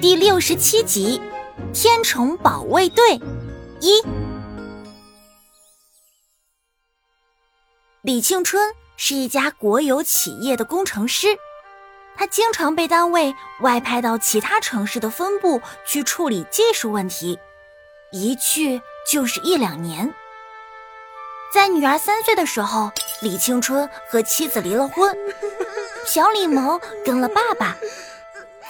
第六十七集《天虫保卫队》一。李庆春是一家国有企业的工程师，他经常被单位外派到其他城市的分部去处理技术问题，一去就是一两年。在女儿三岁的时候，李庆春和妻子离了婚，小李萌跟了爸爸。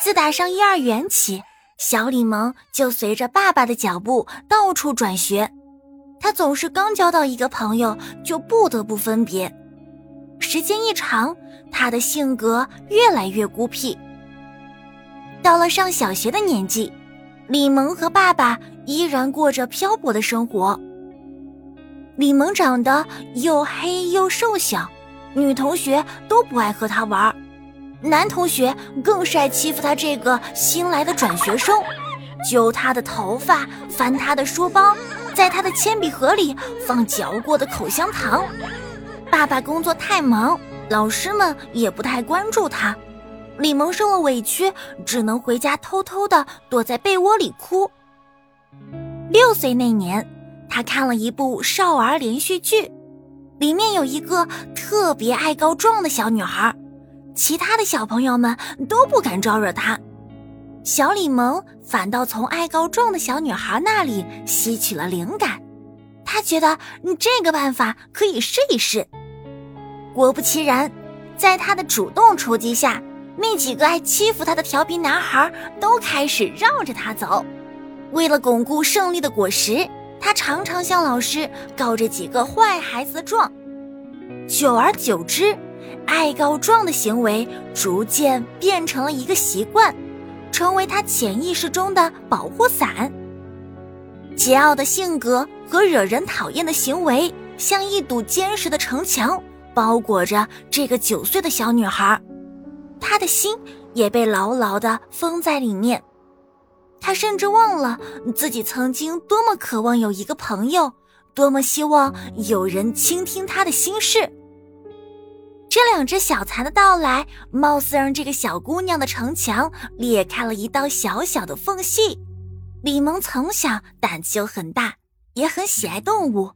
自打上幼儿园起，小李萌就随着爸爸的脚步到处转学。他总是刚交到一个朋友，就不得不分别。时间一长，他的性格越来越孤僻。到了上小学的年纪，李萌和爸爸依然过着漂泊的生活。李萌长得又黑又瘦小，女同学都不爱和他玩。男同学更是爱欺负他这个新来的转学生，揪他的头发，翻他的书包，在他的铅笔盒里放嚼过的口香糖。爸爸工作太忙，老师们也不太关注他。李萌受了委屈，只能回家偷偷的躲在被窝里哭。六岁那年，他看了一部少儿连续剧，里面有一个特别爱告状的小女孩。其他的小朋友们都不敢招惹他，小李萌反倒从爱告状的小女孩那里吸取了灵感。他觉得这个办法可以试一试。果不其然，在他的主动出击下，那几个爱欺负他的调皮男孩都开始绕着他走。为了巩固胜利的果实，他常常向老师告这几个坏孩子的状。久而久之。爱告状的行为逐渐变成了一个习惯，成为他潜意识中的保护伞。桀骜的性格和惹人讨厌的行为，像一堵坚实的城墙，包裹着这个九岁的小女孩。她的心也被牢牢的封在里面。她甚至忘了自己曾经多么渴望有一个朋友，多么希望有人倾听她的心事。这两只小蚕的到来，貌似让这个小姑娘的城墙裂开了一道小小的缝隙。李萌从小胆子就很大，也很喜爱动物，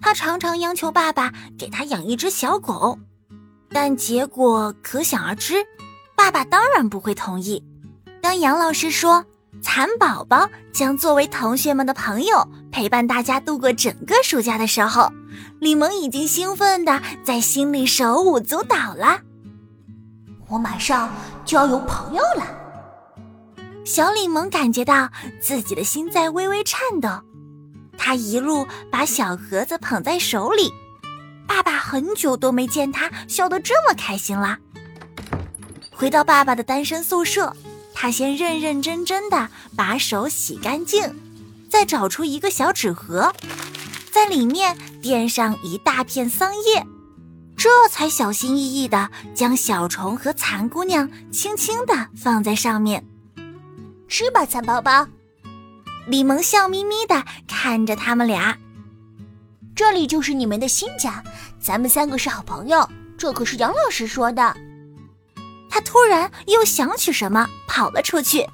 他常常央求爸爸给他养一只小狗，但结果可想而知，爸爸当然不会同意。当杨老师说。蚕宝宝将作为同学们的朋友，陪伴大家度过整个暑假的时候，李萌已经兴奋的在心里手舞足蹈了。我马上就要有朋友了。小李萌感觉到自己的心在微微颤抖，他一路把小盒子捧在手里。爸爸很久都没见他笑得这么开心了。回到爸爸的单身宿舍。他先认认真真的把手洗干净，再找出一个小纸盒，在里面垫上一大片桑叶，这才小心翼翼的将小虫和蚕姑娘轻轻的放在上面。吃吧，蚕宝宝。李萌笑眯眯的看着他们俩。这里就是你们的新家，咱们三个是好朋友，这可是杨老师说的。他突然又想起什么，跑了出去。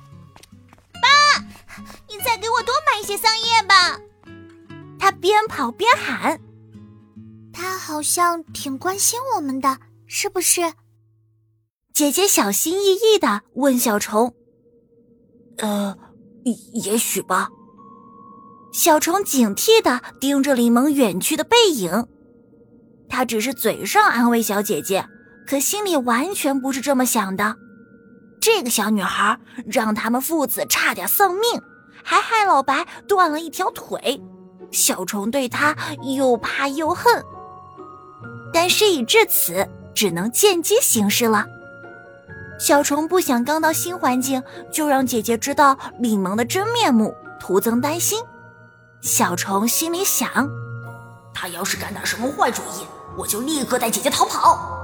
给我多买一些桑叶吧。他边跑边喊。他好像挺关心我们的，是不是？姐姐小心翼翼的问小虫。呃，也许吧。小虫警惕的盯着李萌远去的背影。他只是嘴上安慰小姐姐。可心里完全不是这么想的，这个小女孩让他们父子差点丧命，还害老白断了一条腿。小虫对他又怕又恨，但事已至此，只能见机行事了。小虫不想刚到新环境就让姐姐知道李萌的真面目，徒增担心。小虫心里想：他要是敢打什么坏主意，我就立刻带姐姐逃跑。